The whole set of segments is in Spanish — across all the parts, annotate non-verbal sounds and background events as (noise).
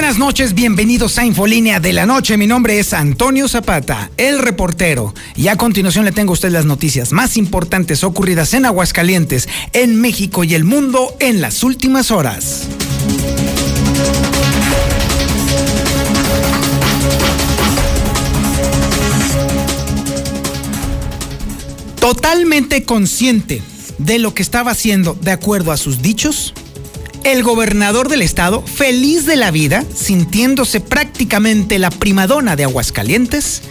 Buenas noches, bienvenidos a Infolínea de la Noche. Mi nombre es Antonio Zapata, el reportero. Y a continuación le tengo a usted las noticias más importantes ocurridas en Aguascalientes, en México y el mundo en las últimas horas. Totalmente consciente de lo que estaba haciendo de acuerdo a sus dichos, el gobernador del estado, feliz de la vida, sintiéndose prácticamente la primadona de Aguascalientes,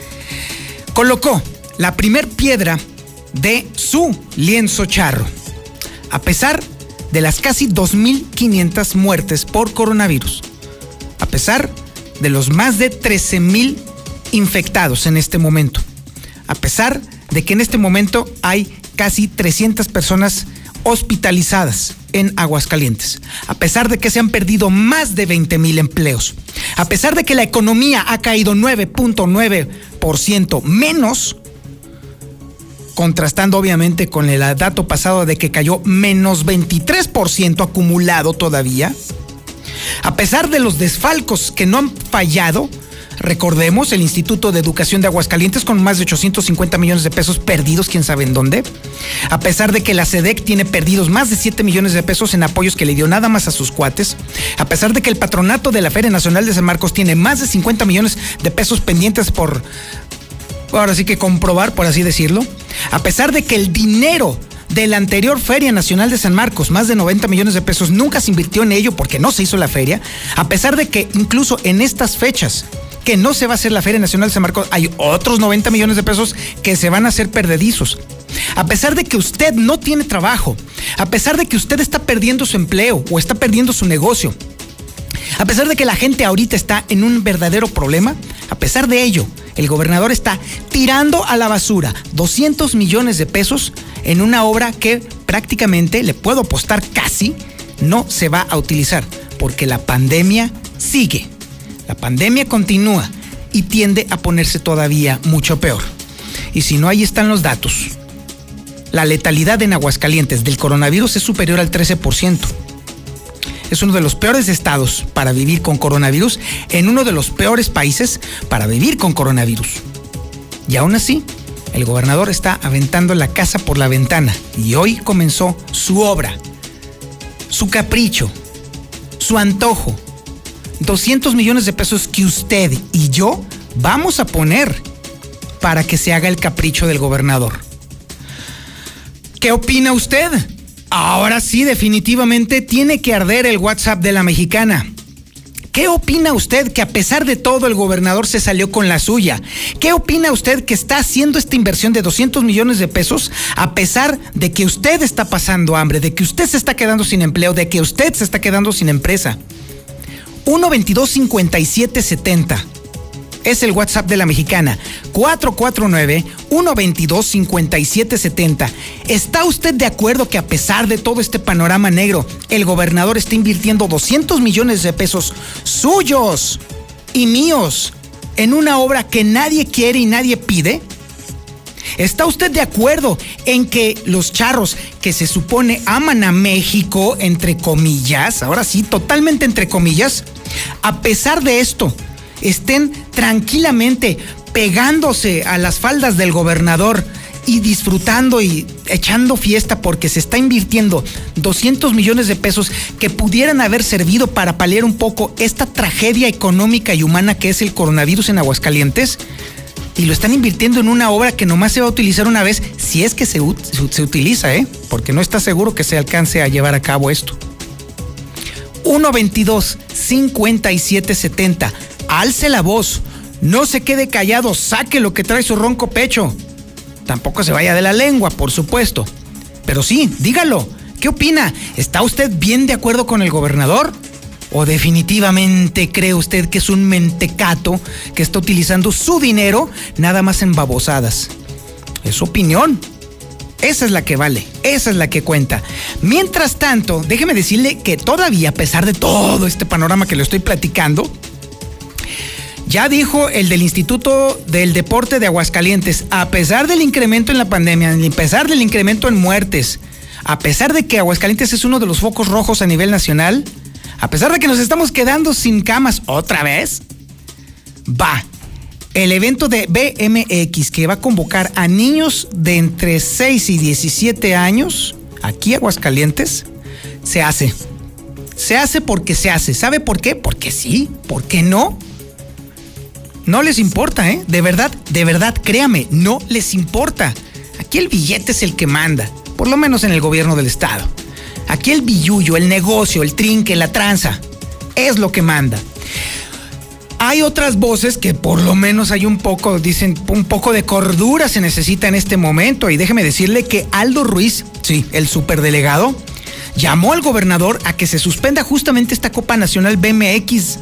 colocó la primer piedra de su lienzo charro. A pesar de las casi 2.500 muertes por coronavirus, a pesar de los más de 13.000 infectados en este momento, a pesar de que en este momento hay casi 300 personas hospitalizadas en Aguascalientes, a pesar de que se han perdido más de 20 mil empleos, a pesar de que la economía ha caído 9.9% menos, contrastando obviamente con el dato pasado de que cayó menos 23% acumulado todavía, a pesar de los desfalcos que no han fallado, Recordemos el Instituto de Educación de Aguascalientes con más de 850 millones de pesos perdidos, quién sabe en dónde. A pesar de que la SEDEC tiene perdidos más de 7 millones de pesos en apoyos que le dio nada más a sus cuates. A pesar de que el patronato de la Feria Nacional de San Marcos tiene más de 50 millones de pesos pendientes por, ahora sí que comprobar, por así decirlo. A pesar de que el dinero de la anterior Feria Nacional de San Marcos, más de 90 millones de pesos, nunca se invirtió en ello porque no se hizo la feria, a pesar de que incluso en estas fechas que no se va a hacer la Feria Nacional de San Marcos, hay otros 90 millones de pesos que se van a hacer perdedizos. A pesar de que usted no tiene trabajo, a pesar de que usted está perdiendo su empleo o está perdiendo su negocio, a pesar de que la gente ahorita está en un verdadero problema, a pesar de ello, el gobernador está tirando a la basura 200 millones de pesos en una obra que prácticamente, le puedo apostar casi, no se va a utilizar, porque la pandemia sigue. La pandemia continúa y tiende a ponerse todavía mucho peor. Y si no, ahí están los datos. La letalidad en Aguascalientes del coronavirus es superior al 13%. Es uno de los peores estados para vivir con coronavirus en uno de los peores países para vivir con coronavirus. Y aún así, el gobernador está aventando la casa por la ventana y hoy comenzó su obra, su capricho, su antojo, 200 millones de pesos que usted y yo vamos a poner para que se haga el capricho del gobernador. ¿Qué opina usted? Ahora sí, definitivamente tiene que arder el WhatsApp de la mexicana. ¿Qué opina usted que a pesar de todo el gobernador se salió con la suya? ¿Qué opina usted que está haciendo esta inversión de 200 millones de pesos a pesar de que usted está pasando hambre, de que usted se está quedando sin empleo, de que usted se está quedando sin empresa? 122-5770. Es el WhatsApp de la mexicana. 449-122-5770. ¿Está usted de acuerdo que a pesar de todo este panorama negro, el gobernador está invirtiendo 200 millones de pesos suyos y míos en una obra que nadie quiere y nadie pide? ¿Está usted de acuerdo en que los charros que se supone aman a México, entre comillas, ahora sí, totalmente entre comillas, a pesar de esto, estén tranquilamente pegándose a las faldas del gobernador y disfrutando y echando fiesta porque se está invirtiendo 200 millones de pesos que pudieran haber servido para paliar un poco esta tragedia económica y humana que es el coronavirus en Aguascalientes? Y lo están invirtiendo en una obra que nomás se va a utilizar una vez, si es que se, se utiliza, ¿eh? Porque no está seguro que se alcance a llevar a cabo esto. 122 5770. Alce la voz. No se quede callado, saque lo que trae su ronco pecho. Tampoco se vaya de la lengua, por supuesto. Pero sí, dígalo. ¿Qué opina? ¿Está usted bien de acuerdo con el gobernador? ¿O definitivamente cree usted que es un mentecato que está utilizando su dinero nada más en babosadas? Es su opinión. Esa es la que vale, esa es la que cuenta. Mientras tanto, déjeme decirle que todavía, a pesar de todo este panorama que le estoy platicando, ya dijo el del Instituto del Deporte de Aguascalientes, a pesar del incremento en la pandemia, a pesar del incremento en muertes, a pesar de que Aguascalientes es uno de los focos rojos a nivel nacional, a pesar de que nos estamos quedando sin camas otra vez, va el evento de BMX que va a convocar a niños de entre 6 y 17 años, aquí Aguascalientes, se hace. Se hace porque se hace. ¿Sabe por qué? Porque sí. ¿Por qué no? No les importa, ¿eh? De verdad, de verdad, créame, no les importa. Aquí el billete es el que manda, por lo menos en el gobierno del estado. Aquí el billullo, el negocio, el trinque, la tranza, es lo que manda. Hay otras voces que por lo menos hay un poco, dicen, un poco de cordura se necesita en este momento. Y déjeme decirle que Aldo Ruiz, sí, el superdelegado, llamó al gobernador a que se suspenda justamente esta Copa Nacional BMX.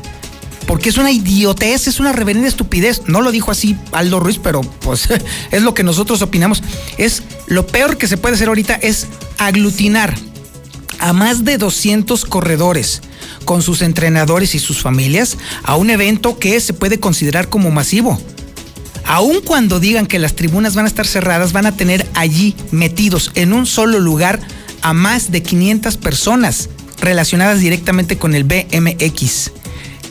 Porque es una idiotez, es una reverenda estupidez. No lo dijo así Aldo Ruiz, pero pues (laughs) es lo que nosotros opinamos. Es lo peor que se puede hacer ahorita es aglutinar a más de 200 corredores con sus entrenadores y sus familias a un evento que se puede considerar como masivo. Aun cuando digan que las tribunas van a estar cerradas, van a tener allí metidos en un solo lugar a más de 500 personas relacionadas directamente con el BMX.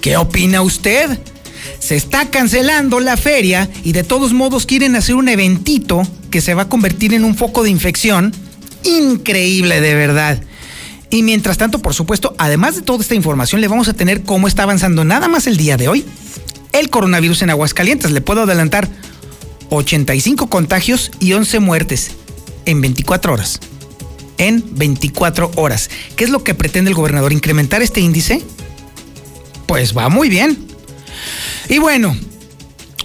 ¿Qué opina usted? Se está cancelando la feria y de todos modos quieren hacer un eventito que se va a convertir en un foco de infección. Increíble de verdad. Y mientras tanto, por supuesto, además de toda esta información, le vamos a tener cómo está avanzando nada más el día de hoy el coronavirus en Aguascalientes. Le puedo adelantar 85 contagios y 11 muertes en 24 horas. En 24 horas. ¿Qué es lo que pretende el gobernador? ¿Incrementar este índice? Pues va muy bien. Y bueno,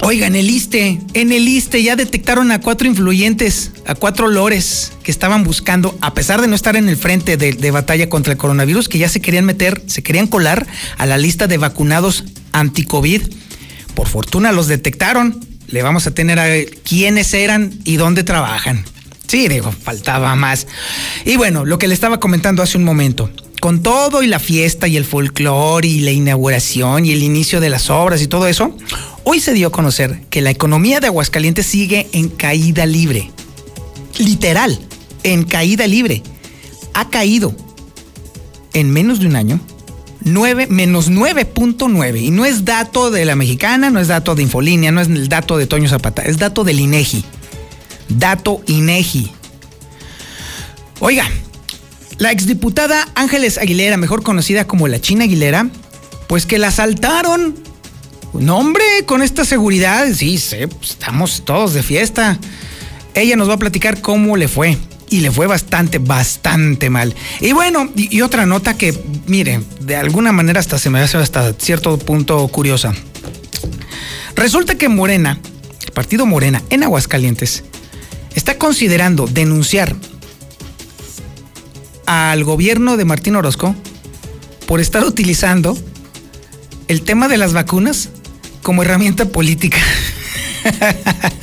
Oigan, el ISTE, en el ISTE ya detectaron a cuatro influyentes, a cuatro lores que estaban buscando, a pesar de no estar en el frente de, batalla contra el coronavirus, que ya se querían meter, se querían colar a la lista de vacunados anti-COVID. Por fortuna los detectaron. Le vamos a tener a quiénes eran y dónde trabajan. Sí, digo, faltaba más. Y bueno, lo que le estaba comentando hace un momento con todo y la fiesta y el folclore y la inauguración y el inicio de las obras y todo eso, hoy se dio a conocer que la economía de Aguascalientes sigue en caída libre. Literal, en caída libre. Ha caído en menos de un año 9, menos 9.9. Y no es dato de la mexicana, no es dato de Infolínea, no es el dato de Toño Zapata, es dato del INEGI. Dato INEGI. Oiga, la exdiputada Ángeles Aguilera, mejor conocida como la China Aguilera, pues que la asaltaron. No, hombre, con esta seguridad, sí, pues, estamos todos de fiesta. Ella nos va a platicar cómo le fue. Y le fue bastante, bastante mal. Y bueno, y, otra nota que, mire, de alguna manera hasta se me hace hasta cierto punto curiosa. Resulta que Morena, el partido Morena en Aguascalientes, está considerando denunciar al gobierno de Martín Orozco por estar utilizando el tema de las vacunas como herramienta política. (laughs)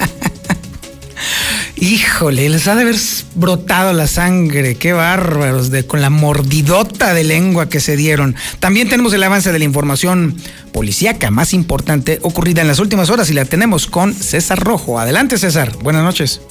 Híjole, les ha de haber brotado la sangre, qué bárbaros, de, con la mordidota de lengua que se dieron. También tenemos el avance de la información policíaca más importante ocurrida en las últimas horas y la tenemos con César Rojo. Adelante César, buenas noches.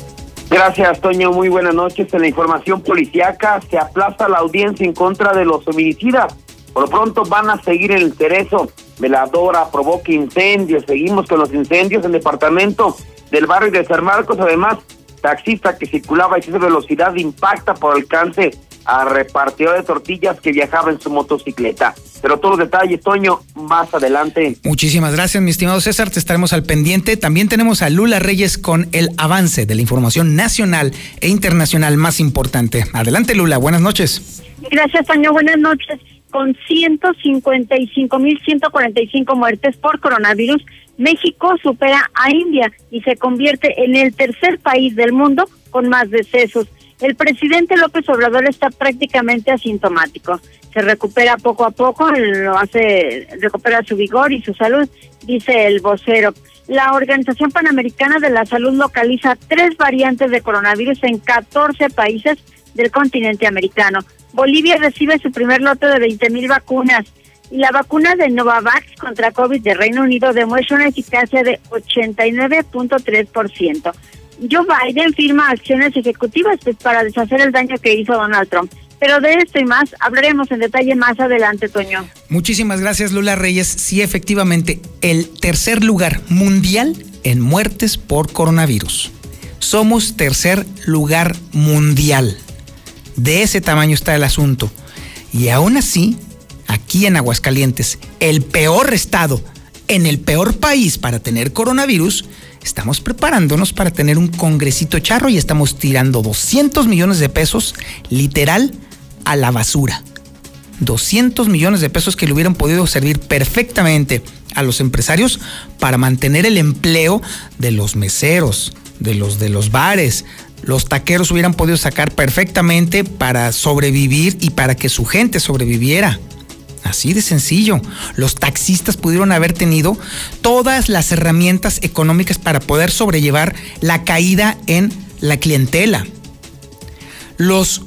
Gracias, Toño. Muy buenas noches. En la información policiaca se aplaza la audiencia en contra de los homicidas. Por lo pronto van a seguir el cerezo. Veladora provoca incendios. Seguimos con los incendios en el departamento del barrio de San Marcos. Además, taxista que circulaba a exceso de velocidad impacta por alcance a repartidor de tortillas que viajaba en su motocicleta. Pero todos los detalles, Toño, más adelante. Muchísimas gracias, mi estimado César. Te estaremos al pendiente. También tenemos a Lula Reyes con el avance de la información nacional e internacional más importante. Adelante, Lula. Buenas noches. Gracias, Toño. Buenas noches. Con 155.145 muertes por coronavirus, México supera a India y se convierte en el tercer país del mundo con más decesos el presidente López Obrador está prácticamente asintomático. Se recupera poco a poco, lo hace, recupera su vigor y su salud, dice el vocero. la Organización Panamericana de la Salud localiza tres variantes de coronavirus en 14 países del continente americano. Bolivia recibe su primer lote de 20.000 vacunas y la vacuna de Novavax contra COVID de Reino Unido demuestra una eficacia de 89.3%. Joe Biden firma acciones ejecutivas pues, para deshacer el daño que hizo Donald Trump. Pero de esto y más hablaremos en detalle más adelante, Toño. Muchísimas gracias, Lula Reyes. Sí, efectivamente, el tercer lugar mundial en muertes por coronavirus. Somos tercer lugar mundial. De ese tamaño está el asunto. Y aún así, aquí en Aguascalientes, el peor estado, en el peor país para tener coronavirus, estamos preparándonos para tener un congresito charro y estamos tirando 200 millones de pesos literal a la basura. 200 millones de pesos que le hubieran podido servir perfectamente a los empresarios para mantener el empleo de los meseros, de los de los bares. Los taqueros hubieran podido sacar perfectamente para sobrevivir y para que su gente sobreviviera. Así de sencillo. Los taxistas pudieron haber tenido todas las herramientas económicas para poder sobrellevar la caída en la clientela. Los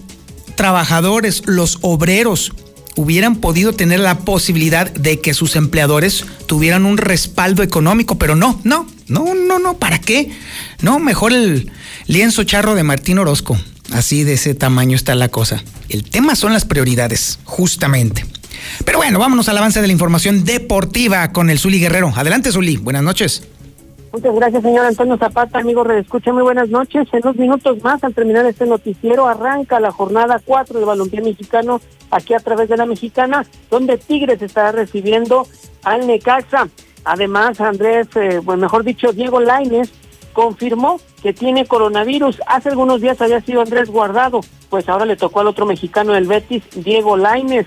trabajadores, los obreros, hubieran podido tener la posibilidad de que sus empleadores tuvieran un respaldo económico, pero no, no, no, no, no, ¿para qué? No, mejor el lienzo charro de Martín Orozco. Así de ese tamaño está la cosa. El tema son las prioridades, justamente. Pero bueno, vámonos al avance de la información deportiva con el Zuli Guerrero. Adelante, Zuli. Buenas noches. Muchas gracias, señor Antonio Zapata. Amigo, redescucha, muy buenas noches. En dos minutos más, al terminar este noticiero, arranca la jornada 4 del balompié mexicano aquí a través de la mexicana, donde Tigres estará recibiendo al Necaxa. Además, Andrés, eh, bueno, mejor dicho, Diego Laines confirmó que tiene coronavirus. Hace algunos días había sido Andrés Guardado, pues ahora le tocó al otro mexicano del Betis, Diego Laines.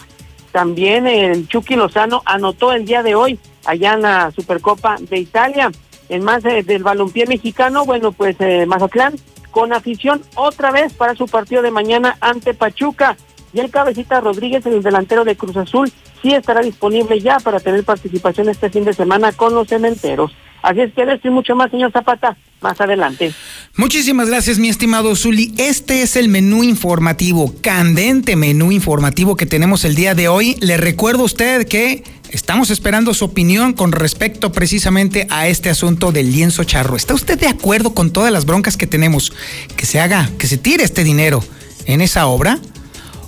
También el Chucky Lozano anotó el día de hoy allá en la Supercopa de Italia. En más del balompié mexicano, bueno, pues eh, Mazatlán con afición otra vez para su partido de mañana ante Pachuca. Y el cabecita Rodríguez, el delantero de Cruz Azul, sí estará disponible ya para tener participación este fin de semana con los cementeros. Así es que esto y mucho más, señor Zapata, más adelante. Muchísimas gracias, mi estimado Zuli. Este es el menú informativo, candente menú informativo que tenemos el día de hoy. Le recuerdo a usted que Estamos esperando su opinión con respecto precisamente a este asunto del lienzo charro. ¿Está usted de acuerdo con todas las broncas que tenemos? Que se haga, que se tire este dinero en esa obra.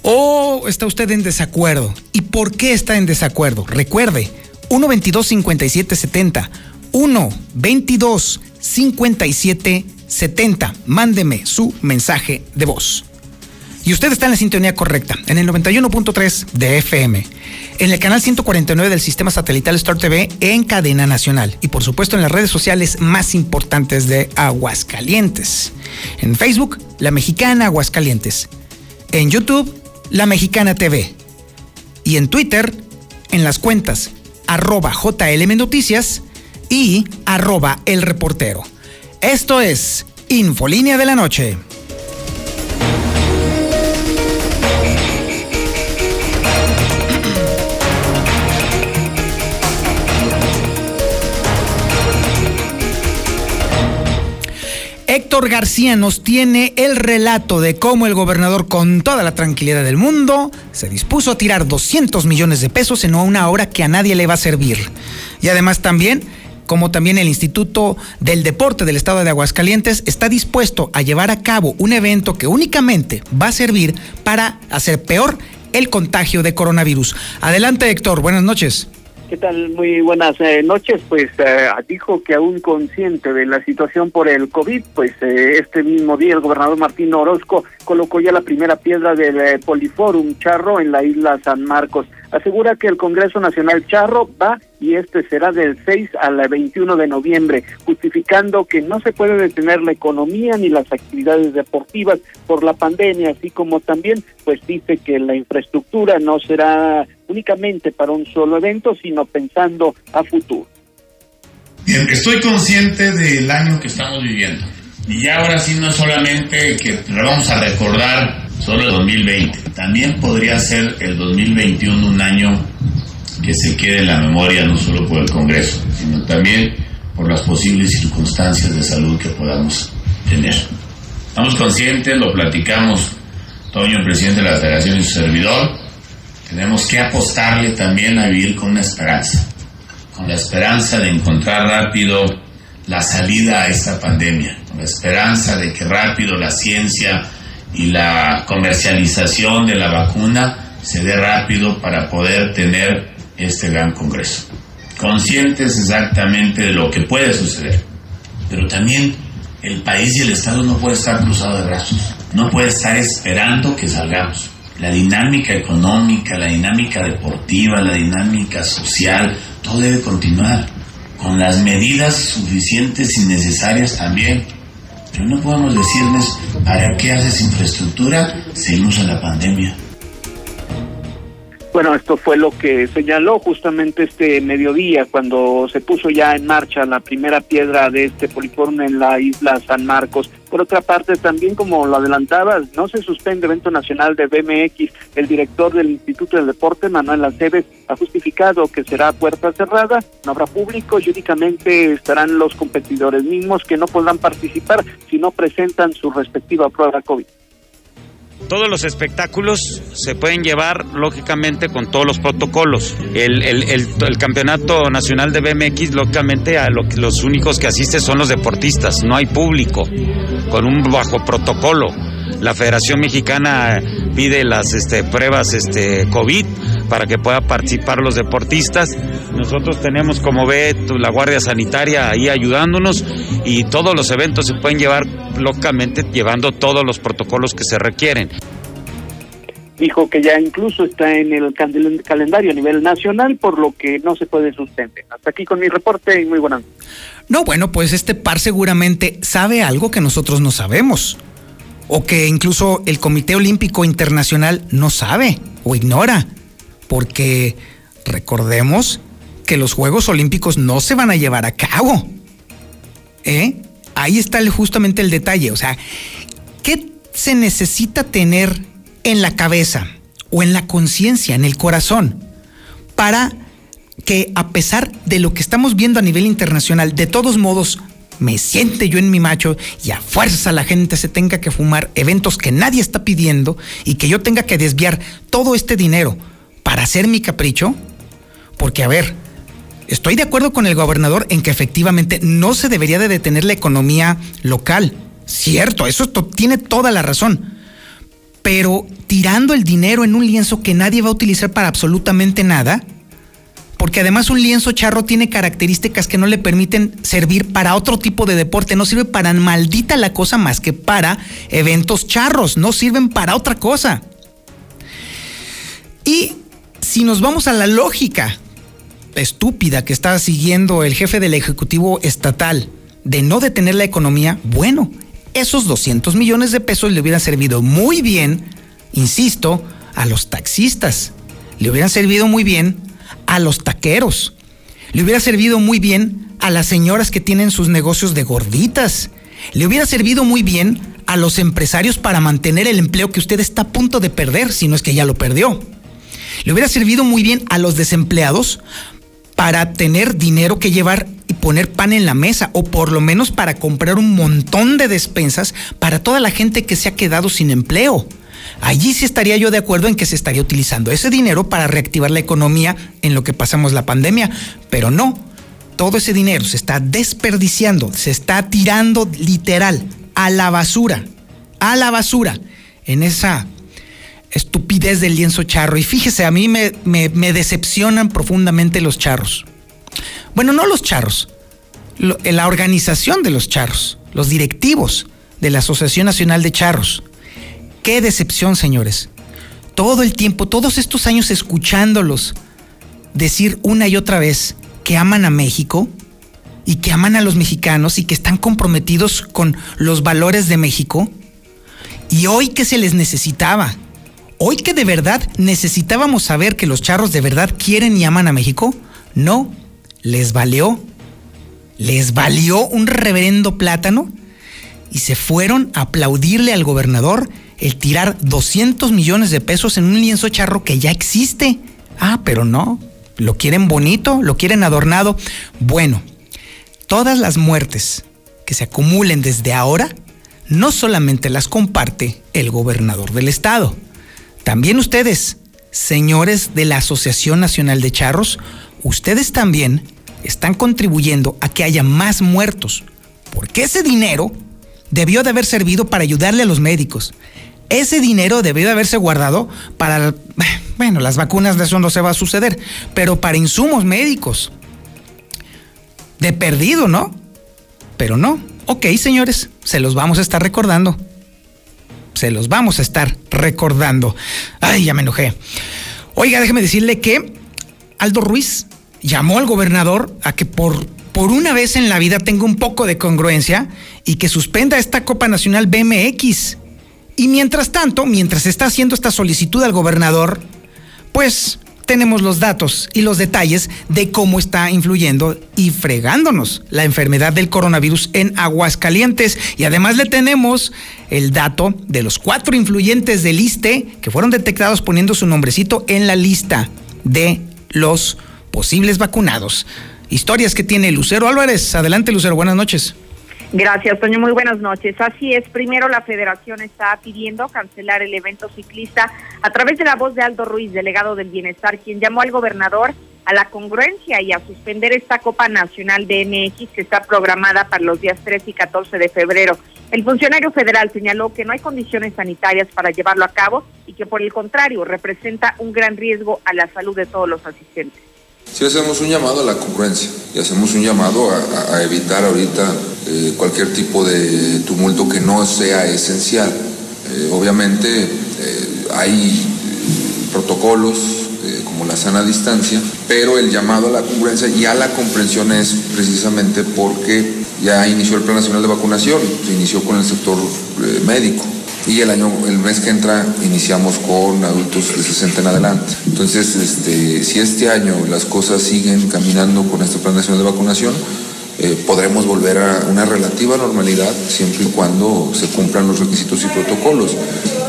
¿O está usted en desacuerdo? ¿Y por qué está en desacuerdo? Recuerde, 122-5770. 1-22-5770. Mándeme su mensaje de voz. Y usted está en la sintonía correcta, en el 91.3 de FM, en el canal 149 del sistema satelital Star TV en cadena nacional y por supuesto en las redes sociales más importantes de Aguascalientes. En Facebook, La Mexicana Aguascalientes. En YouTube, La Mexicana TV. Y en Twitter, en las cuentas arroba JLM Noticias y arroba El Reportero. Esto es Infolínea de la Noche. Héctor García nos tiene el relato de cómo el gobernador, con toda la tranquilidad del mundo, se dispuso a tirar 200 millones de pesos en una hora que a nadie le va a servir. Y además también como también el Instituto del Deporte del Estado de Aguascalientes está dispuesto a llevar a cabo un evento que únicamente va a servir para hacer peor el contagio de coronavirus. Adelante, Héctor, buenas noches. ¿Qué tal? Muy buenas eh, noches. Pues eh, dijo que aún consciente de la situación por el COVID, pues eh, este mismo día el gobernador Martín Orozco colocó ya la primera piedra del Poliforum Charro en la isla San Marcos asegura que el Congreso Nacional Charro va y este será del 6 al 21 de noviembre, justificando que no se puede detener la economía ni las actividades deportivas por la pandemia, así como también pues dice que la infraestructura no será únicamente para un solo evento, sino pensando a futuro. Bien, estoy consciente del año que estamos viviendo. Y ahora sí no solamente que lo vamos a recordar solo el 2020. También podría ser el 2021 un año que se quede en la memoria no solo por el Congreso, sino también por las posibles circunstancias de salud que podamos tener. Estamos conscientes, lo platicamos Toño, el presidente de la Federación y su servidor, tenemos que apostarle también a vivir con una esperanza, con la esperanza de encontrar rápido la salida a esta pandemia, con esperanza de que rápido la ciencia y la comercialización de la vacuna se dé rápido para poder tener este gran congreso. Conscientes exactamente de lo que puede suceder, pero también el país y el Estado no puede estar cruzado de brazos, no puede estar esperando que salgamos. La dinámica económica, la dinámica deportiva, la dinámica social, todo debe continuar con las medidas suficientes y necesarias también. No podemos decirles, ¿para qué haces infraestructura? Seguimos en la pandemia. Bueno, esto fue lo que señaló justamente este mediodía cuando se puso ya en marcha la primera piedra de este poliforme en la isla San Marcos. Por otra parte, también como lo adelantabas, no se suspende evento nacional de BMX. El director del Instituto del Deporte, Manuel Aceves, ha justificado que será puerta cerrada, no habrá público y únicamente estarán los competidores mismos que no podrán participar si no presentan su respectiva prueba COVID. Todos los espectáculos se pueden llevar, lógicamente, con todos los protocolos. El, el, el, campeonato nacional de BMX, lógicamente, a lo, los únicos que asisten son los deportistas, no hay público, con un bajo protocolo. La Federación Mexicana pide las este, pruebas este, COVID para que puedan participar los deportistas. Nosotros tenemos, como ve, la Guardia Sanitaria ahí ayudándonos y todos los eventos se pueden llevar locamente llevando todos los protocolos que se requieren dijo que ya incluso está en el calendario a nivel nacional, por lo que no se puede suspender. Hasta aquí con mi reporte y muy buenas. No, bueno, pues este par seguramente sabe algo que nosotros no sabemos, o que incluso el Comité Olímpico Internacional no sabe o ignora porque recordemos que los Juegos Olímpicos no se van a llevar a cabo. ¿Eh? Ahí está justamente el detalle. O sea, ¿qué se necesita tener en la cabeza o en la conciencia, en el corazón, para que a pesar de lo que estamos viendo a nivel internacional, de todos modos, me siente yo en mi macho y a fuerza la gente se tenga que fumar eventos que nadie está pidiendo y que yo tenga que desviar todo este dinero para hacer mi capricho? Porque, a ver, estoy de acuerdo con el gobernador en que efectivamente no se debería de detener la economía local. Cierto, eso tiene toda la razón. Pero tirando el dinero en un lienzo que nadie va a utilizar para absolutamente nada, porque además un lienzo charro tiene características que no le permiten servir para otro tipo de deporte, no sirve para maldita la cosa más que para eventos charros, no sirven para otra cosa. Y si nos vamos a la lógica estúpida que está siguiendo el jefe del Ejecutivo Estatal de no detener la economía, bueno, esos 200 millones de pesos le hubieran servido muy bien, insisto, a los taxistas, le hubieran servido muy bien a los taqueros, le hubiera servido muy bien a las señoras que tienen sus negocios de gorditas, le hubiera servido muy bien a los empresarios para mantener el empleo que usted está a punto de perder, si no es que ya lo perdió. Le hubiera servido muy bien a los desempleados para tener dinero que llevar y poner pan en la mesa o por lo menos para comprar un montón de despensas para toda la gente que se ha quedado sin empleo. Allí sí estaría yo de acuerdo en que se estaría utilizando ese dinero para reactivar la economía en lo que pasamos la pandemia, pero no. Todo ese dinero se está desperdiciando, se está tirando literal a la basura, a la basura, en esa estupidez del lienzo charro. Y fíjese, a mí me, me, decepcionan profundamente los charros. Bueno, no los charros, la organización de los charros, los directivos de la Asociación Nacional de Charros. Qué decepción, señores. Todo el tiempo, todos estos años escuchándolos decir una y otra vez que aman a México y que aman a los mexicanos y que están comprometidos con los valores de México. Y hoy que se les necesitaba, Hoy que de verdad necesitábamos saber que los charros de verdad quieren y aman a México, no, les valió. Les valió un reverendo plátano y se fueron a aplaudirle al gobernador el tirar 200 millones de pesos en un lienzo charro que ya existe. Ah, pero no, lo quieren bonito, lo quieren adornado. Bueno, todas las muertes que se acumulen desde ahora, no solamente las comparte el gobernador del estado, también ustedes, señores de la Asociación Nacional de Charros, ustedes también están contribuyendo a que haya más muertos, porque ese dinero debió de haber servido para ayudarle a los médicos. Ese dinero debió de haberse guardado para, (sighs) bueno, las vacunas de eso no se va a suceder, pero para insumos médicos. De perdido, ¿no? Pero no. Ok, señores, se los vamos a estar recordando. Se los vamos a estar recordando. Ay, ya me enojé. Oiga, déjeme decirle que Aldo Ruiz llamó al gobernador a que por, por una vez en la vida tenga un poco de congruencia y que suspenda esta Copa Nacional BMX. Y mientras tanto, mientras está haciendo esta solicitud al gobernador, pues tenemos los datos y los detalles de cómo está influyendo y fregándonos la enfermedad del coronavirus en Aguascalientes. Y además le tenemos el dato de los cuatro influyentes del ISTE que fueron detectados poniendo su nombrecito en la lista de los posibles vacunados. Historias que tiene Lucero Álvarez. Adelante, Lucero, buenas noches. Gracias, Toño. Muy buenas noches. Así es, primero la federación está pidiendo cancelar el evento ciclista a través de la voz de Aldo Ruiz, delegado del Bienestar, quien llamó al gobernador a la congruencia y a suspender esta Copa Nacional de MX que está programada para los días 3 y 14 de febrero. El funcionario federal señaló que no hay condiciones sanitarias para llevarlo a cabo y que por el contrario representa un gran riesgo a la salud de todos los asistentes. Si hacemos un llamado a la congruencia y hacemos un llamado a, evitar ahorita eh, cualquier tipo de tumulto que no sea esencial. Eh, obviamente eh, hay protocolos como la sana distancia, pero el llamado a la congruencia y a la comprensión es precisamente porque ya inició el Plan Nacional de Vacunación, se inició con el sector médico y el año, el mes que entra iniciamos con adultos de 60 en adelante. Entonces, este, si este año las cosas siguen caminando con este plan nacional de vacunación, eh, podremos volver a una relativa normalidad siempre y cuando se cumplan los requisitos y protocolos.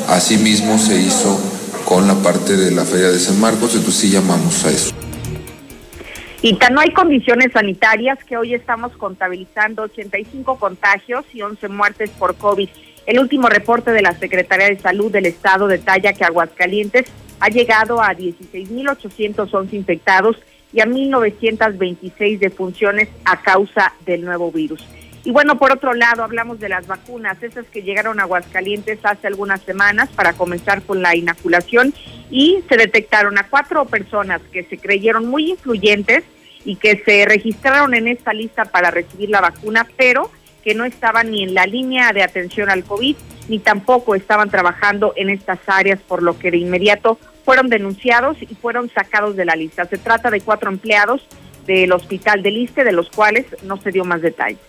Asimismo se hizo con la parte de la Feria de San Marcos, entonces sí llamamos a eso. Y no hay condiciones sanitarias que hoy estamos contabilizando 85 contagios y 11 muertes por COVID. El último reporte de la Secretaría de Salud del Estado detalla que Aguascalientes ha llegado a 16.811 infectados y a 1.926 defunciones a causa del nuevo virus. Y bueno, por otro lado, hablamos de las vacunas, esas que llegaron a Aguascalientes hace algunas semanas para comenzar con la inoculación y se detectaron a cuatro personas que se creyeron muy influyentes y que se registraron en esta lista para recibir la vacuna, pero que no estaban ni en la línea de atención al COVID, ni tampoco estaban trabajando en estas áreas, por lo que de inmediato fueron denunciados y fueron sacados de la lista. Se trata de cuatro empleados del Hospital del Liste, de los cuales no se dio más detalles.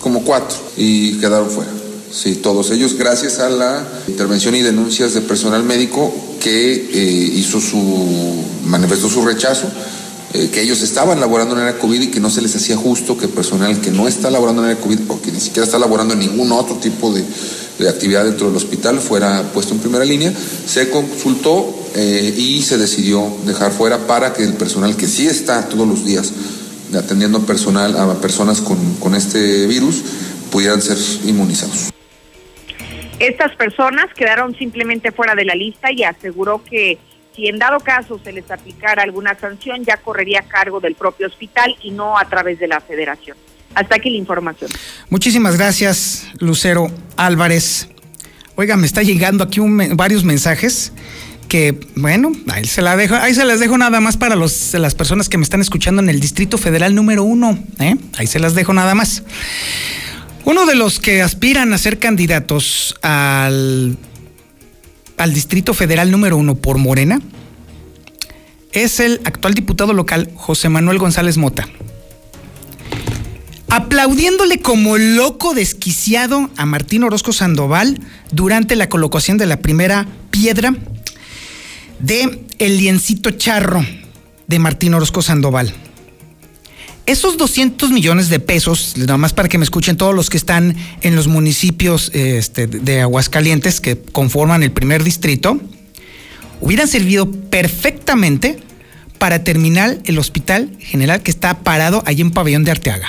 Como cuatro, y quedaron fuera. Sí, todos ellos gracias a la intervención y denuncias de personal médico que eh, hizo su, manifestó su rechazo eh, que ellos estaban laborando en el COVID y que no se les hacía justo que personal que no está laborando en el COVID o que ni siquiera está laborando en ningún otro tipo de, actividad dentro del hospital fuera puesto en primera línea, se consultó eh, y se decidió dejar fuera para que el personal que sí está todos los días atendiendo personal a personas con, con este virus pudieran ser inmunizados. Estas personas quedaron simplemente fuera de la lista y aseguró que si en dado caso se les aplicara alguna sanción, ya correría a cargo del propio hospital y no a través de la federación. Hasta aquí la información. Muchísimas gracias, Lucero Álvarez. Oiga, me está llegando aquí varios mensajes que, bueno, ahí se, la dejo, ahí se las dejo nada más para los, las personas que me están escuchando en el Distrito Federal número uno. ¿eh? Ahí se las dejo nada más. Uno de los que aspiran a ser candidatos al al Distrito Federal número uno por Morena es el actual diputado local José Manuel González Mota. Aplaudiéndole como loco desquiciado a Martín Orozco Sandoval durante la colocación de la primera piedra de el liencito charro de Martín Orozco Sandoval. Esos 200 millones de pesos, nada más para que me escuchen todos los que están en los municipios este, de Aguascalientes que conforman el primer distrito, hubieran servido perfectamente para terminar el hospital general que está parado allí en Pabellón de Arteaga.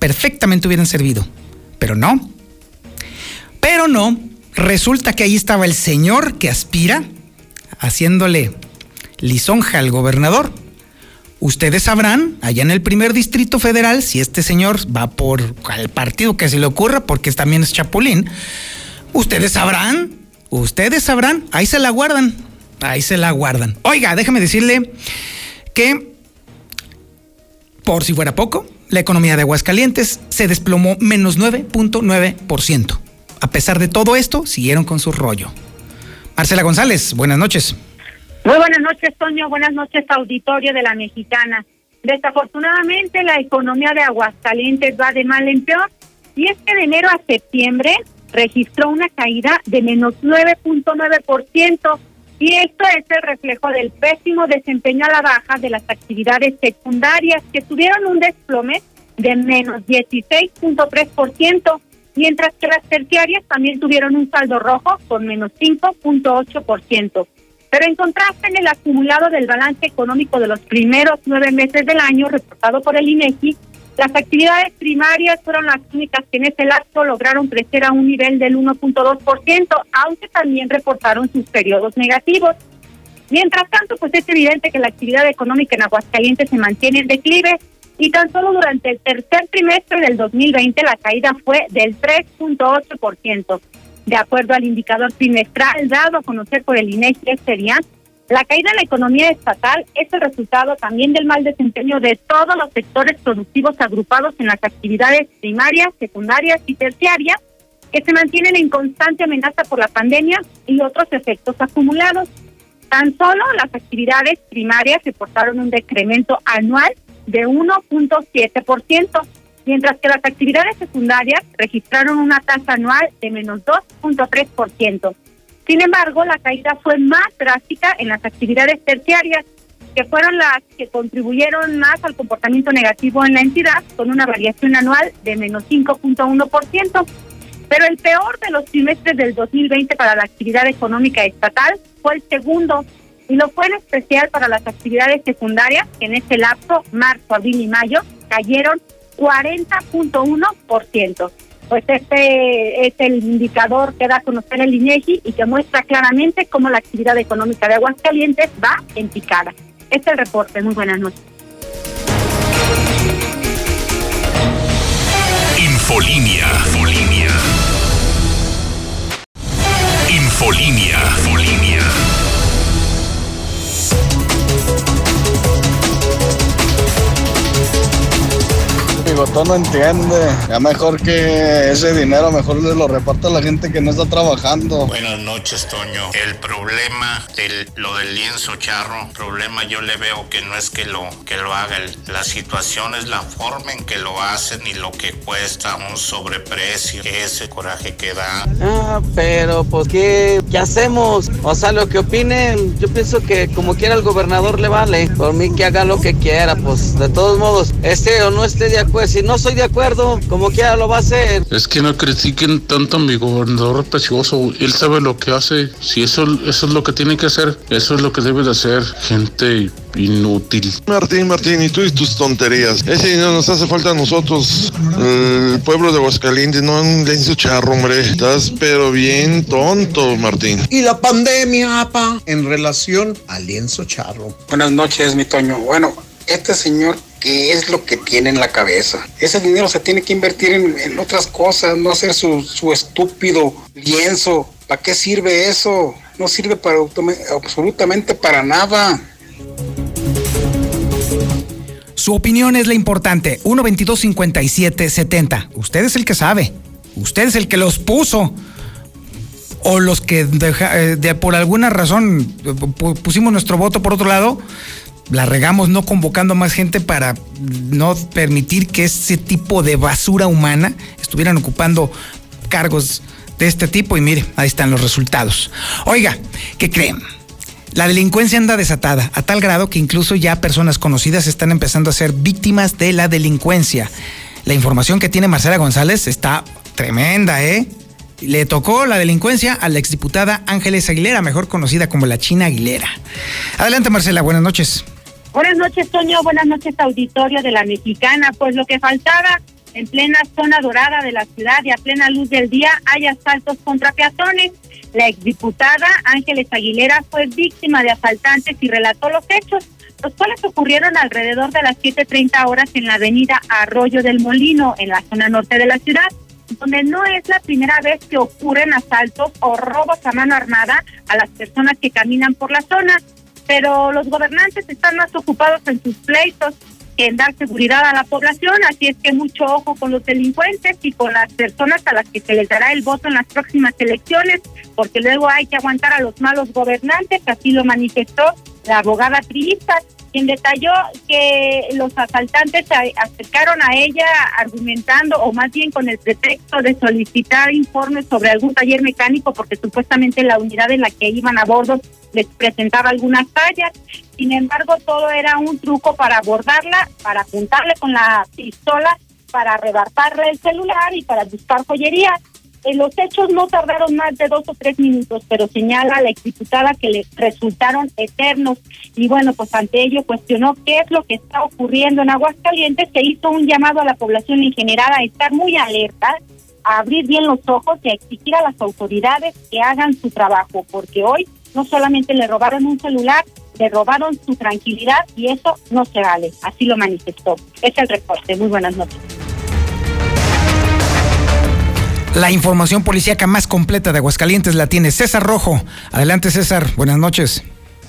perfectamente hubieran servido. Pero no. Pero no. Resulta que ahí estaba el señor que aspira, haciéndole lisonja al gobernador. Ustedes sabrán, allá en el primer distrito federal, si este señor va por el partido que se le ocurra, porque también es chapulín. Ustedes sabrán, ustedes sabrán, ahí se la guardan, ahí se la guardan. Oiga, déjame decirle que, por si fuera poco, la economía de Aguascalientes se desplomó menos 9.9%. A pesar de todo esto, siguieron con su rollo. Marcela González, buenas noches. Muy buenas noches, Toño. Buenas noches, auditorio de la Mexicana. Desafortunadamente, la economía de Aguascalientes va de mal en peor. Y es que de enero a septiembre registró una caída de menos 9.9%. Y esto es el reflejo del pésimo desempeño a la baja de las actividades secundarias, que tuvieron un desplome de menos 16.3%, mientras que las terciarias también tuvieron un saldo rojo con menos 5.8%. Pero en contraste, en el acumulado del balance económico de los primeros nueve meses del año, reportado por el INEGI, las actividades primarias fueron las únicas que en ese lapso lograron crecer a un nivel del 1.2%, aunque también reportaron sus periodos negativos. Mientras tanto, pues es evidente que la actividad económica en Aguascalientes se mantiene en declive y tan solo durante el tercer trimestre del 2020 la caída fue del 3.8%. De acuerdo al indicador trimestral dado a conocer por el INEGI este día, la caída en la economía estatal es el resultado también del mal desempeño de todos los sectores productivos agrupados en las actividades primarias, secundarias y terciarias, que se mantienen en constante amenaza por la pandemia y otros efectos acumulados. Tan solo las actividades primarias reportaron un decremento anual de 1.7%, mientras que las actividades secundarias registraron una tasa anual de menos 2.3%. Sin embargo, la caída fue más drástica en las actividades terciarias, que fueron las que contribuyeron más al comportamiento negativo en la entidad, con una variación anual de menos 5.1%. Pero el peor de los trimestres del 2020 para la actividad económica estatal fue el segundo, y lo fue en especial para las actividades secundarias, que en este lapso, marzo, abril y mayo, cayeron 40.1%. Pues este es el indicador que da a conocer el INEGI y que muestra claramente cómo la actividad económica de Aguascalientes va en picada. Este es el reporte. Muy buenas noches. Infolinia. Infolinia. Infolinia. Infolinia. Bigotón no entiende. Ya mejor que ese dinero mejor le lo reparta a la gente que no está trabajando. Buenas noches, Toño. El problema de lo del lienzo charro, problema yo le veo que no es que lo que lo haga, la situación es la forma en que lo hacen y lo que cuesta un sobreprecio, ese coraje que da. Ah, pero pues ¿qué, qué hacemos? O sea, lo que opinen, yo pienso que como quiera el gobernador le vale. Por mí que haga lo que quiera, pues de todos modos, esté o no esté de acuerdo, si no estoy de acuerdo, como quiera lo va a hacer. Es que no critiquen tanto a mi gobernador precioso. Él sabe lo que hace. Si eso, eso es lo que tiene que hacer, eso es lo que debe de hacer. Gente inútil. Martín, Martín, y tú y tus tonterías. Ese dinero nos hace falta a nosotros, el pueblo de Aguascalientes, no un lienzo charro, hombre. Estás pero bien tonto, Martín. Y la pandemia, apa, en relación al lienzo charro. Buenas noches, mi Toño. Bueno, este señor, ¿qué es lo que tiene en la cabeza? Ese dinero se tiene que invertir en, otras cosas, no hacer su, su estúpido lienzo. ¿Para qué sirve eso? No sirve para absolutamente para nada. Su opinión es la importante. 122-5770. Usted es el que sabe. Usted es el que los puso. O los que eh, de, por alguna razón pusimos nuestro voto por otro lado. La regamos no convocando a más gente para no permitir que ese tipo de basura humana estuvieran ocupando cargos de este tipo. Y mire, ahí están los resultados. Oiga, ¿qué creen? La delincuencia anda desatada, a tal grado que incluso ya personas conocidas están empezando a ser víctimas de la delincuencia. La información que tiene Marcela González está tremenda, ¿eh? Le tocó la delincuencia a la exdiputada Ángeles Aguilera, mejor conocida como la China Aguilera. Adelante, Marcela, buenas noches. Buenas noches, Toño. Buenas noches, auditorio de la Mexicana. Pues lo que faltaba en plena zona dorada de la ciudad y a plena luz del día hay asaltos contra peatones. La exdiputada Ángeles Aguilera fue víctima de asaltantes y relató los hechos, los cuales ocurrieron alrededor de las 7.30 horas en la avenida Arroyo del Molino, en la zona norte de la ciudad, donde no es la primera vez que ocurren asaltos o robos a mano armada a las personas que caminan por la zona. Pero los gobernantes están más ocupados en sus pleitos en dar seguridad a la población, así es que mucho ojo con los delincuentes y con las personas a las que se les dará el voto en las próximas elecciones, porque luego hay que aguantar a los malos gobernantes, así lo manifestó la abogada priista, quien detalló que los asaltantes se acercaron a ella argumentando, o más bien con el pretexto de solicitar informes sobre algún taller mecánico, porque supuestamente la unidad en la que iban a bordo les presentaba algunas fallas. Sin embargo, todo era un truco para abordarla, para apuntarle con la pistola, para arrebatarle el celular y para buscar joyería. En los hechos no tardaron más de dos o tres minutos, pero señala la exdiputada que le resultaron eternos. Y bueno, pues ante ello cuestionó qué es lo que está ocurriendo en Aguascalientes. Se hizo un llamado a la población en general a estar muy alerta, a abrir bien los ojos y a exigir a las autoridades que hagan su trabajo, porque hoy no solamente le robaron un celular, le robaron su tranquilidad y eso no se vale. Así lo manifestó. Es el reporte. Muy buenas noches. La información policíaca más completa de Aguascalientes la tiene César Rojo. Adelante, César. Buenas noches.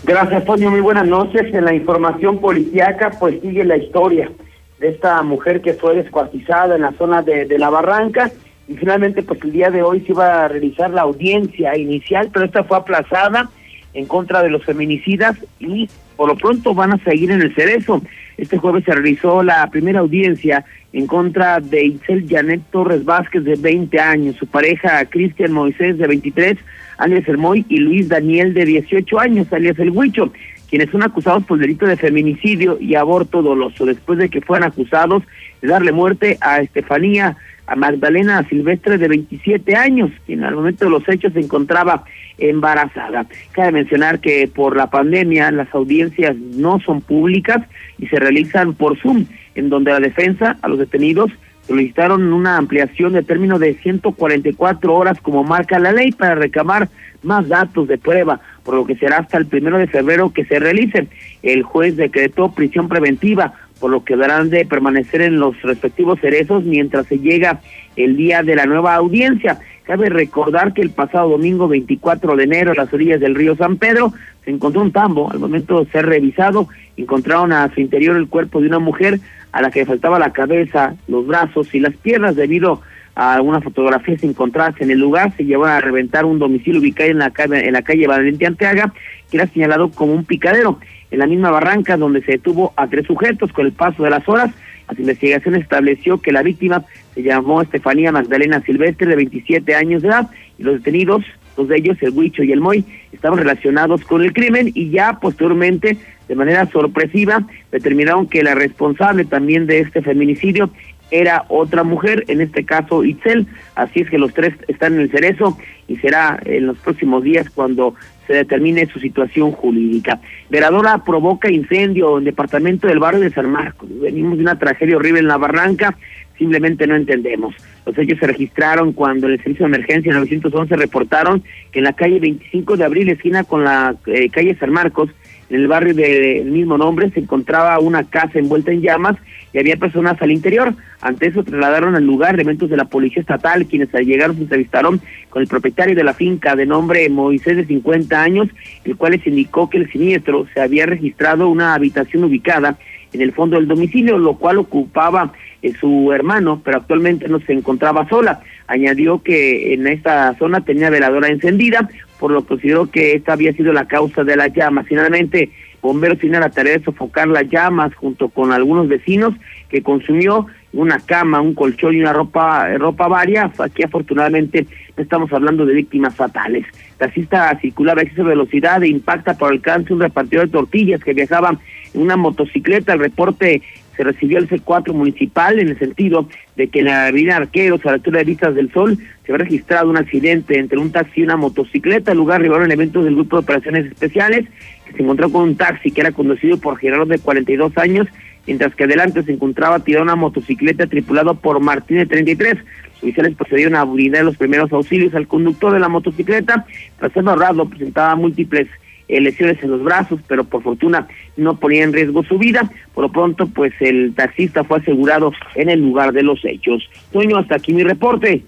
Gracias, Toño. Muy buenas noches. En la información policíaca, pues sigue la historia de esta mujer que fue descuartizada en la zona de, de la barranca y finalmente pues el día de hoy se iba a realizar la audiencia inicial, pero esta fue aplazada en contra de los feminicidas y por lo pronto van a seguir en el cerezo. Este jueves se realizó la primera audiencia en contra de Itzel Janet Torres Vázquez de 20 años, su pareja Cristian Moisés de 23, alias El Moy, y Luis Daniel de 18 años, alias El Huicho, quienes son acusados por delito de feminicidio y aborto doloso, después de que fueran acusados de darle muerte a Estefanía a Magdalena Silvestre de 27 años, quien al momento de los hechos se encontraba embarazada. Cabe mencionar que por la pandemia las audiencias no son públicas y se realizan por Zoom, en donde la defensa a los detenidos solicitaron una ampliación de término de 144 horas como marca la ley para reclamar más datos de prueba, por lo que será hasta el primero de febrero que se realice. El juez decretó prisión preventiva por lo que deberán de permanecer en los respectivos cerezos mientras se llega el día de la nueva audiencia. Cabe recordar que el pasado domingo 24 de enero, a las orillas del río San Pedro, se encontró un tambo. Al momento de ser revisado, encontraron a su interior el cuerpo de una mujer a la que faltaba la cabeza, los brazos y las piernas debido a algunas fotografías encontradas en el lugar. Se llevó a reventar un domicilio ubicado en la calle, en la calle Valente Anteaga, que era señalado como un picadero en la misma barranca donde se detuvo a tres sujetos con el paso de las horas. Las investigaciones estableció que la víctima se llamó Estefanía Magdalena Silvestre, de 27 años de edad, y los detenidos, dos de ellos, el Huicho y el Moy, estaban relacionados con el crimen y ya posteriormente, de manera sorpresiva, determinaron que la responsable también de este feminicidio era otra mujer, en este caso Itzel, así es que los tres están en el cerezo y será en los próximos días cuando se determine su situación jurídica. Veradora provoca incendio en departamento del barrio de San Marcos. Venimos de una tragedia horrible en la barranca, simplemente no entendemos. Los hechos se registraron cuando el servicio de emergencia 911 reportaron que en la calle 25 de abril, esquina con la eh, calle San Marcos, en el barrio del mismo nombre, se encontraba una casa envuelta en llamas y había personas al interior. Ante eso trasladaron al lugar elementos de la policía estatal, quienes al llegar se entrevistaron con el propietario de la finca de nombre Moisés de 50 años, el cual les indicó que el siniestro se había registrado una habitación ubicada en el fondo del domicilio, lo cual ocupaba eh, su hermano, pero actualmente no se encontraba sola. Añadió que en esta zona tenía veladora encendida, por lo que consideró que esta había sido la causa de las llamas. Finalmente, bomberos tienen la tarea de sofocar las llamas junto con algunos vecinos que consumió una cama, un colchón y una ropa ropa varia. Aquí afortunadamente no estamos hablando de víctimas fatales. Taxista circulaba a exceso de velocidad e impacta por alcance un repartidor de tortillas que viajaba en una motocicleta. El reporte se recibió el C4 municipal en el sentido de que en la avenida Arqueros, a la altura de Vistas del Sol, se había registrado un accidente entre un taxi y una motocicleta. El lugar arribaron elementos del Grupo de Operaciones Especiales, que se encontró con un taxi que era conducido por Gerardo de 42 años, mientras que adelante se encontraba tirada una motocicleta tripulada por Martínez 33. Los oficiales procedieron a brindar los primeros auxilios al conductor de la motocicleta. Tras ser ahorrado, presentaba múltiples eh, lesiones en los brazos, pero por fortuna no ponía en riesgo su vida. Por lo pronto, pues el taxista fue asegurado en el lugar de los hechos. Toño, hasta aquí mi reporte.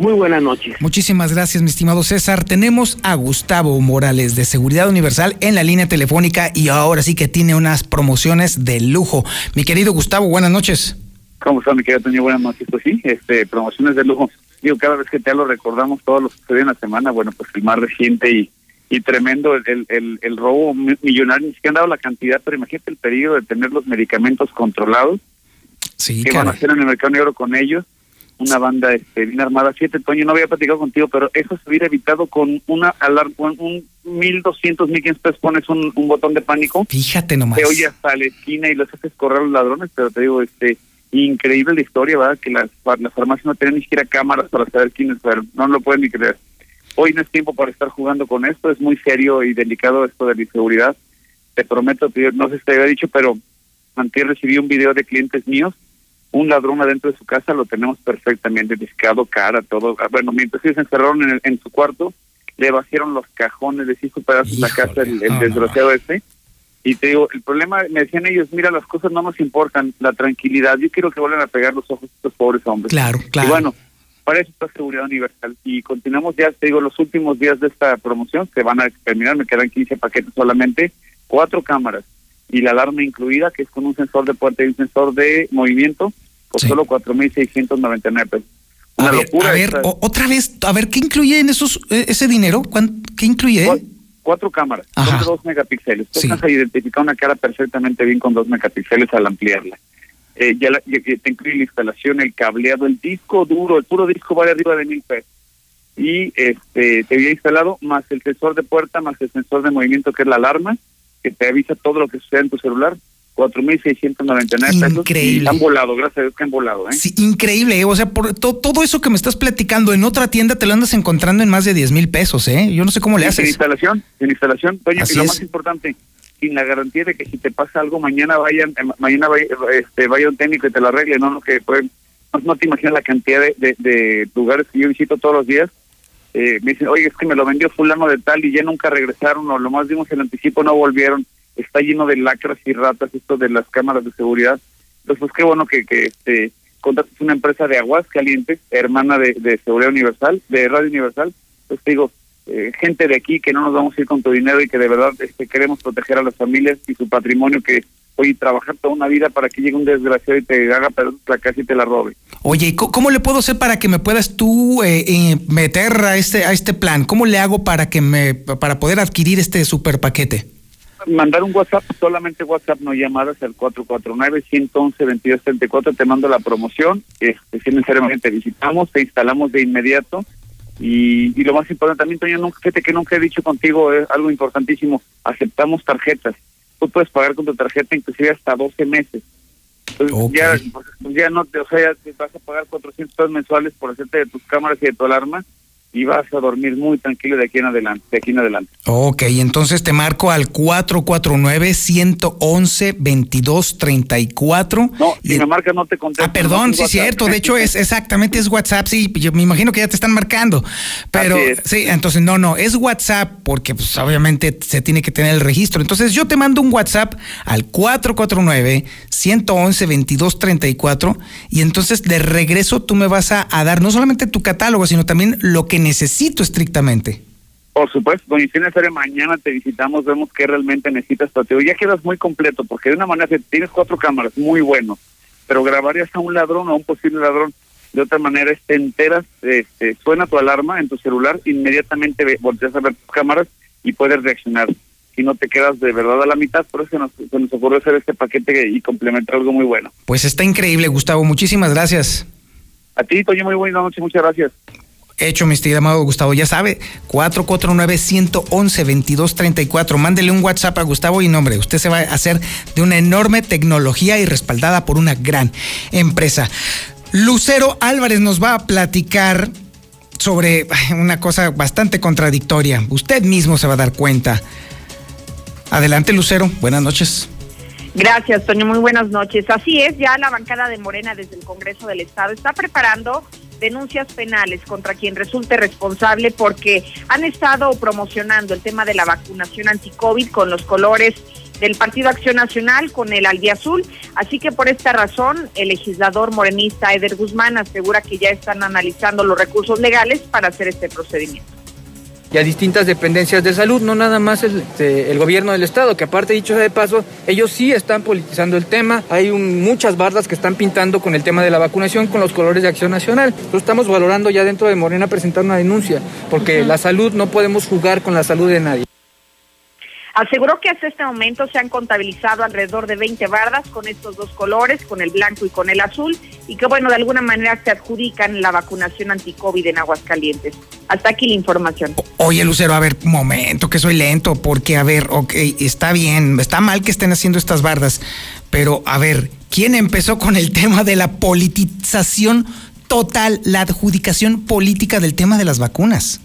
Muy buenas noches. Muchísimas gracias, mi estimado César. Tenemos a Gustavo Morales de Seguridad Universal en la línea telefónica y ahora sí que tiene unas promociones de lujo. Mi querido Gustavo, buenas noches. ¿Cómo está, mi querido Toño? Buenas noches. Pues sí, este, promociones de lujo. Digo, cada vez que te lo recordamos todo lo que sucedió en la semana. Bueno, pues el más reciente y, y tremendo el, el, el robo millonario. Ni siquiera han dado la cantidad, pero imagínate el peligro de tener los medicamentos controlados. Sí, ¿Qué van a hacer en el mercado negro con ellos? Una banda este, bien armada. Siete, Toño, no había platicado contigo, pero eso se hubiera evitado con una alarma, con un 1.200, 1.500 pesos pones un, un botón de pánico. Fíjate nomás. Te oye hasta la esquina y los haces correr a los ladrones, pero te digo, este increíble la historia, ¿verdad? Que las, las farmacias no tienen ni siquiera cámaras para saber quiénes fueron. No lo pueden ni creer. Hoy no es tiempo para estar jugando con esto, es muy serio y delicado esto de la inseguridad. Te prometo, no sé si te había dicho, pero antes recibí un video de clientes míos, un ladrón adentro de su casa, lo tenemos perfectamente identificado, cara, todo. Ah, bueno, mientras ellos se encerraron en, en su cuarto, le vaciaron los cajones, les hizo pedazos la casa el, el desgraciado este. Y te digo, el problema, me decían ellos, mira, las cosas no nos importan, la tranquilidad, yo quiero que vuelvan a pegar los ojos a estos pobres hombres. Claro, claro. Y bueno, para eso está Seguridad Universal. Y continuamos ya, te digo, los últimos días de esta promoción, se van a terminar, me quedan 15 paquetes solamente, cuatro cámaras y la alarma incluida, que es con un sensor de puerta y un sensor de movimiento, por solo 4.699 pesos. Una a ver, locura. a ver, esta- otra vez, a ver, ¿qué incluye en esos, eh, ese dinero? ¿Cuán- ¿Qué incluye? Cu- cuatro cámaras, son de dos megapíxeles. Tú Sí. vas a identificar una cara perfectamente bien con dos megapíxeles al ampliarla. Eh, ya, la- ya- te incluye la instalación, el cableado, el disco duro, el puro disco vale arriba de mil pesos. Y este te había instalado más el sensor de puerta, más el sensor de movimiento que es la alarma, que te avisa todo lo que sucede en tu celular. 4.699 pesos. Increíble. Y han volado, gracias a Dios que han volado. ¿eh? Sí, increíble, ¿eh? o sea, por to- todo eso que me estás platicando en otra tienda te lo andas encontrando en más de 10 mil pesos, ¿eh? Yo no sé cómo le Sí, haces. Sin instalación, sin instalación, Toño, y lo es. más importante, sin la garantía de que si te pasa algo mañana vayan, mañana vaya, este, vaya un técnico y te lo arregle, no, que pueden, no, te imaginas la cantidad de, de, de lugares que yo visito todos los días. Eh, me dicen, oye, es que me lo vendió fulano de tal y ya nunca regresaron, o lo más dimos el anticipo, no volvieron. Está lleno de lacras y ratas esto de las cámaras de seguridad. Entonces, pues qué bueno que, que este, contrates una empresa de aguas calientes, hermana de, de Seguridad Universal, de Radio Universal. Pues digo, eh, gente de aquí que no nos vamos a ir con tu dinero y que de verdad este, queremos proteger a las familias y su patrimonio que hoy trabajar toda una vida para que llegue un desgraciado y te haga perder la casa y te la robe. Oye, ¿y ¿cómo le puedo hacer para que me puedas tú eh, eh, meter a este, a este plan? ¿Cómo le hago para que me, para poder adquirir este super paquete? Mandar un WhatsApp, solamente WhatsApp, no llamadas al 449-111-2234, te mando la promoción, este, si necesariamente te visitamos, te instalamos de inmediato y, y lo más importante también, Toño, nunca, fíjate que nunca he dicho contigo eh, algo importantísimo, aceptamos tarjetas, tú puedes pagar con tu tarjeta inclusive hasta 12 meses. Entonces ya, pues, ya no te, o sea, ya te vas a pagar 400 pesos mensuales por hacerte de tus cámaras y de tu alarma y vas a dormir muy tranquilo de aquí en adelante, de aquí en adelante. Ok, entonces te marco al 449-111-2234. No, si me marcas no te contesto. Ah, perdón, no, sí, cierto. De hecho, es exactamente es WhatsApp. Sí, yo me imagino que ya te están marcando. Pero sí, entonces no, no, es WhatsApp porque pues obviamente se tiene que tener el registro. Entonces yo te mando un WhatsApp al 449-111-2234 y entonces de regreso tú me vas a, a dar no solamente tu catálogo, sino también lo que necesito estrictamente. Por supuesto, doña Cristina mañana te visitamos, vemos qué realmente necesitas para ti. Ya quedas muy completo, porque de una manera tienes cuatro cámaras, muy bueno, pero grabarías a un ladrón o a un posible ladrón. De otra manera, te enteras, este, suena tu alarma en tu celular, inmediatamente ve- volteas a ver tus cámaras y puedes reaccionar. Si no te quedas de verdad a la mitad, por eso nos, se nos ocurrió hacer este paquete y complementar algo muy bueno. Pues está increíble, Gustavo. Muchísimas gracias. A ti, Toño, muy buena noche, muchas gracias. Hecho, mi estimado Gustavo, ya sabe, 449-111-2234. Mándele un WhatsApp a Gustavo y nombre, usted se va a hacer de una enorme tecnología y respaldada por una gran empresa. Lucero Álvarez nos va a platicar sobre una cosa bastante contradictoria. Usted mismo se va a dar cuenta. Adelante, Lucero. Buenas noches. Gracias, Toño. Muy buenas noches. Así es, ya la bancada de Morena desde el Congreso del Estado está preparando denuncias penales contra quien resulte responsable porque han estado promocionando el tema de la vacunación anti-COVID con los colores del Partido Acción Nacional con el albiazul. Así que por esta razón, el legislador morenista Eder Guzmán asegura que ya están analizando los recursos legales para hacer este procedimiento y a distintas dependencias de salud, no nada más el, este, el, gobierno del estado, que aparte dicho sea de paso, ellos sí están politizando el tema, hay muchas bardas que están pintando con el tema de la vacunación con los colores de acción nacional. Entonces estamos valorando ya dentro de Morena presentar una denuncia, porque la salud no podemos jugar con la salud de nadie. Aseguró que hasta este momento se han contabilizado alrededor de 20 bardas con estos dos colores, con el blanco y con el azul, y que bueno, de alguna manera se adjudican la vacunación anti-COVID en Aguascalientes. Hasta aquí la información. Oye, Lucero, a ver, momento, que soy lento, porque a ver, ok, está bien, está mal que estén haciendo estas bardas, pero a ver, ¿quién empezó con el tema de la politización total, la adjudicación política del tema de las vacunas?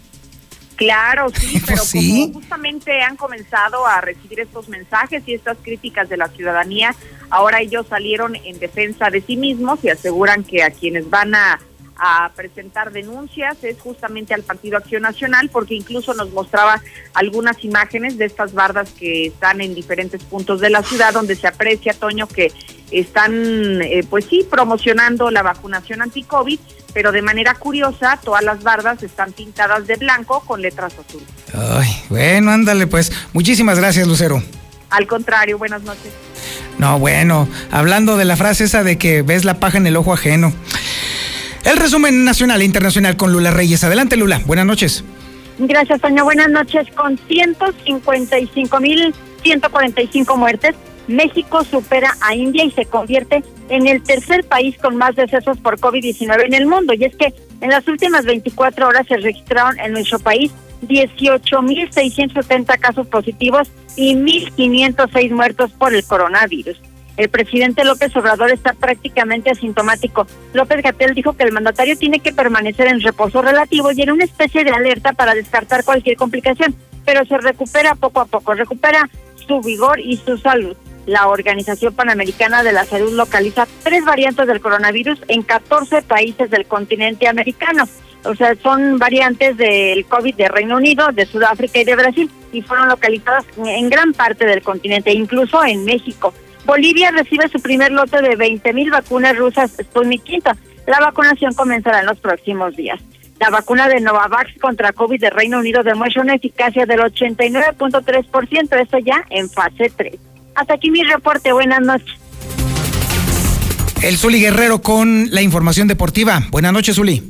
Claro, (laughs) sí, pero como justamente han comenzado a recibir estos mensajes y estas críticas de la ciudadanía, ahora ellos salieron en defensa de sí mismos y aseguran que a quienes van a, a presentar denuncias es justamente al Partido Acción Nacional, porque incluso nos mostraba algunas imágenes de estas bardas que están en diferentes puntos de la ciudad, donde se aprecia, Toño, que están, eh, pues sí, promocionando la vacunación anti-COVID, pero de manera curiosa, todas las bardas están pintadas de blanco con letras azules. Ay, bueno, ándale, pues. Muchísimas gracias, Lucero. Al contrario, buenas noches. No, bueno, hablando de la frase esa de que ves la paja en el ojo ajeno. El resumen nacional e internacional con Lula Reyes. Adelante, Lula. Buenas noches. Gracias, Toño. Buenas noches. Con 155.145 muertes, México supera a India y se convierte en el tercer país con más decesos por COVID-19 en el mundo. Y es que en las últimas 24 horas se registraron en nuestro país 18.670 casos positivos y 1.506 muertos por el coronavirus. El presidente López Obrador está prácticamente asintomático. López Gatel dijo que el mandatario tiene que permanecer en reposo relativo y en una especie de alerta para descartar cualquier complicación, pero se recupera poco a poco, recupera su vigor y su salud. La Organización Panamericana de la Salud localiza tres variantes del coronavirus en 14 países del continente americano. O sea, son variantes del COVID de Reino Unido, de Sudáfrica y de Brasil, y fueron localizadas en gran parte del continente, incluso en México. Bolivia recibe su primer lote de 20 mil vacunas rusas Sputnik V. La vacunación comenzará en los próximos días. La vacuna de Novavax contra COVID de Reino Unido demuestra una eficacia del 89.3%, esto ya en fase 3. Hasta aquí mi reporte. Buenas noches. El Zuli Guerrero con la información deportiva. Buenas noches, Zuli.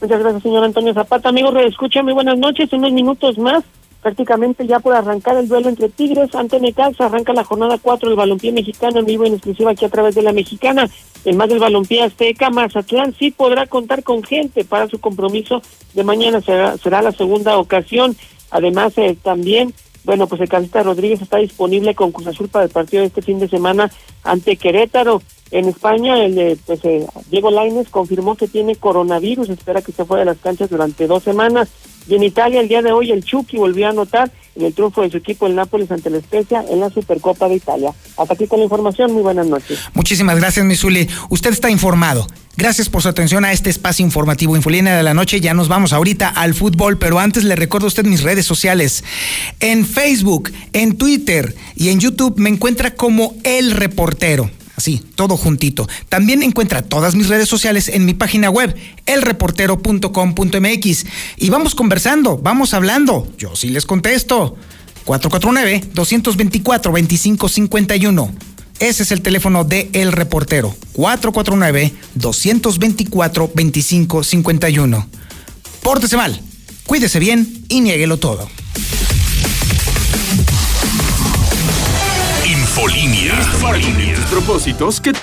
Muchas gracias, señor Antonio Zapata. Amigos, escucha muy buenas noches. En unos minutos más, prácticamente ya por arrancar el duelo entre Tigres ante Necaxa. Arranca la jornada 4 del balompié mexicano en vivo en exclusiva aquí a través de la mexicana. El más del balompié azteca, Mazatlán sí podrá contar con gente para su compromiso de mañana. Será, será la segunda ocasión. Además, eh, también bueno, pues el Casita Rodríguez está disponible con Cruz Azul para el partido de este fin de semana ante Querétaro. En España, el pues, eh, Diego Laines confirmó que tiene coronavirus, espera que se fuera de las canchas durante dos semanas. Y en Italia, el día de hoy, el Chucky volvió a anotar en el triunfo de su equipo, el Nápoles, ante la Especia en la Supercopa de Italia. Hasta aquí con la información, muy buenas noches. Muchísimas gracias, Misuli. Usted está informado. Gracias por su atención a este espacio informativo Infolínea de la Noche. Ya nos vamos ahorita al fútbol, pero antes le recuerdo a usted mis redes sociales. En Facebook, en Twitter y en YouTube me encuentra como El Reportero. Así, todo juntito. También encuentra todas mis redes sociales en mi página web, elreportero.com.mx. Y vamos conversando, vamos hablando. Yo sí les contesto. 449-224-2551. Ese es el teléfono de El Reportero. 449-224-2551. Pórtese mal, cuídese bien y niéguelo todo. Infolínea. Propósitos que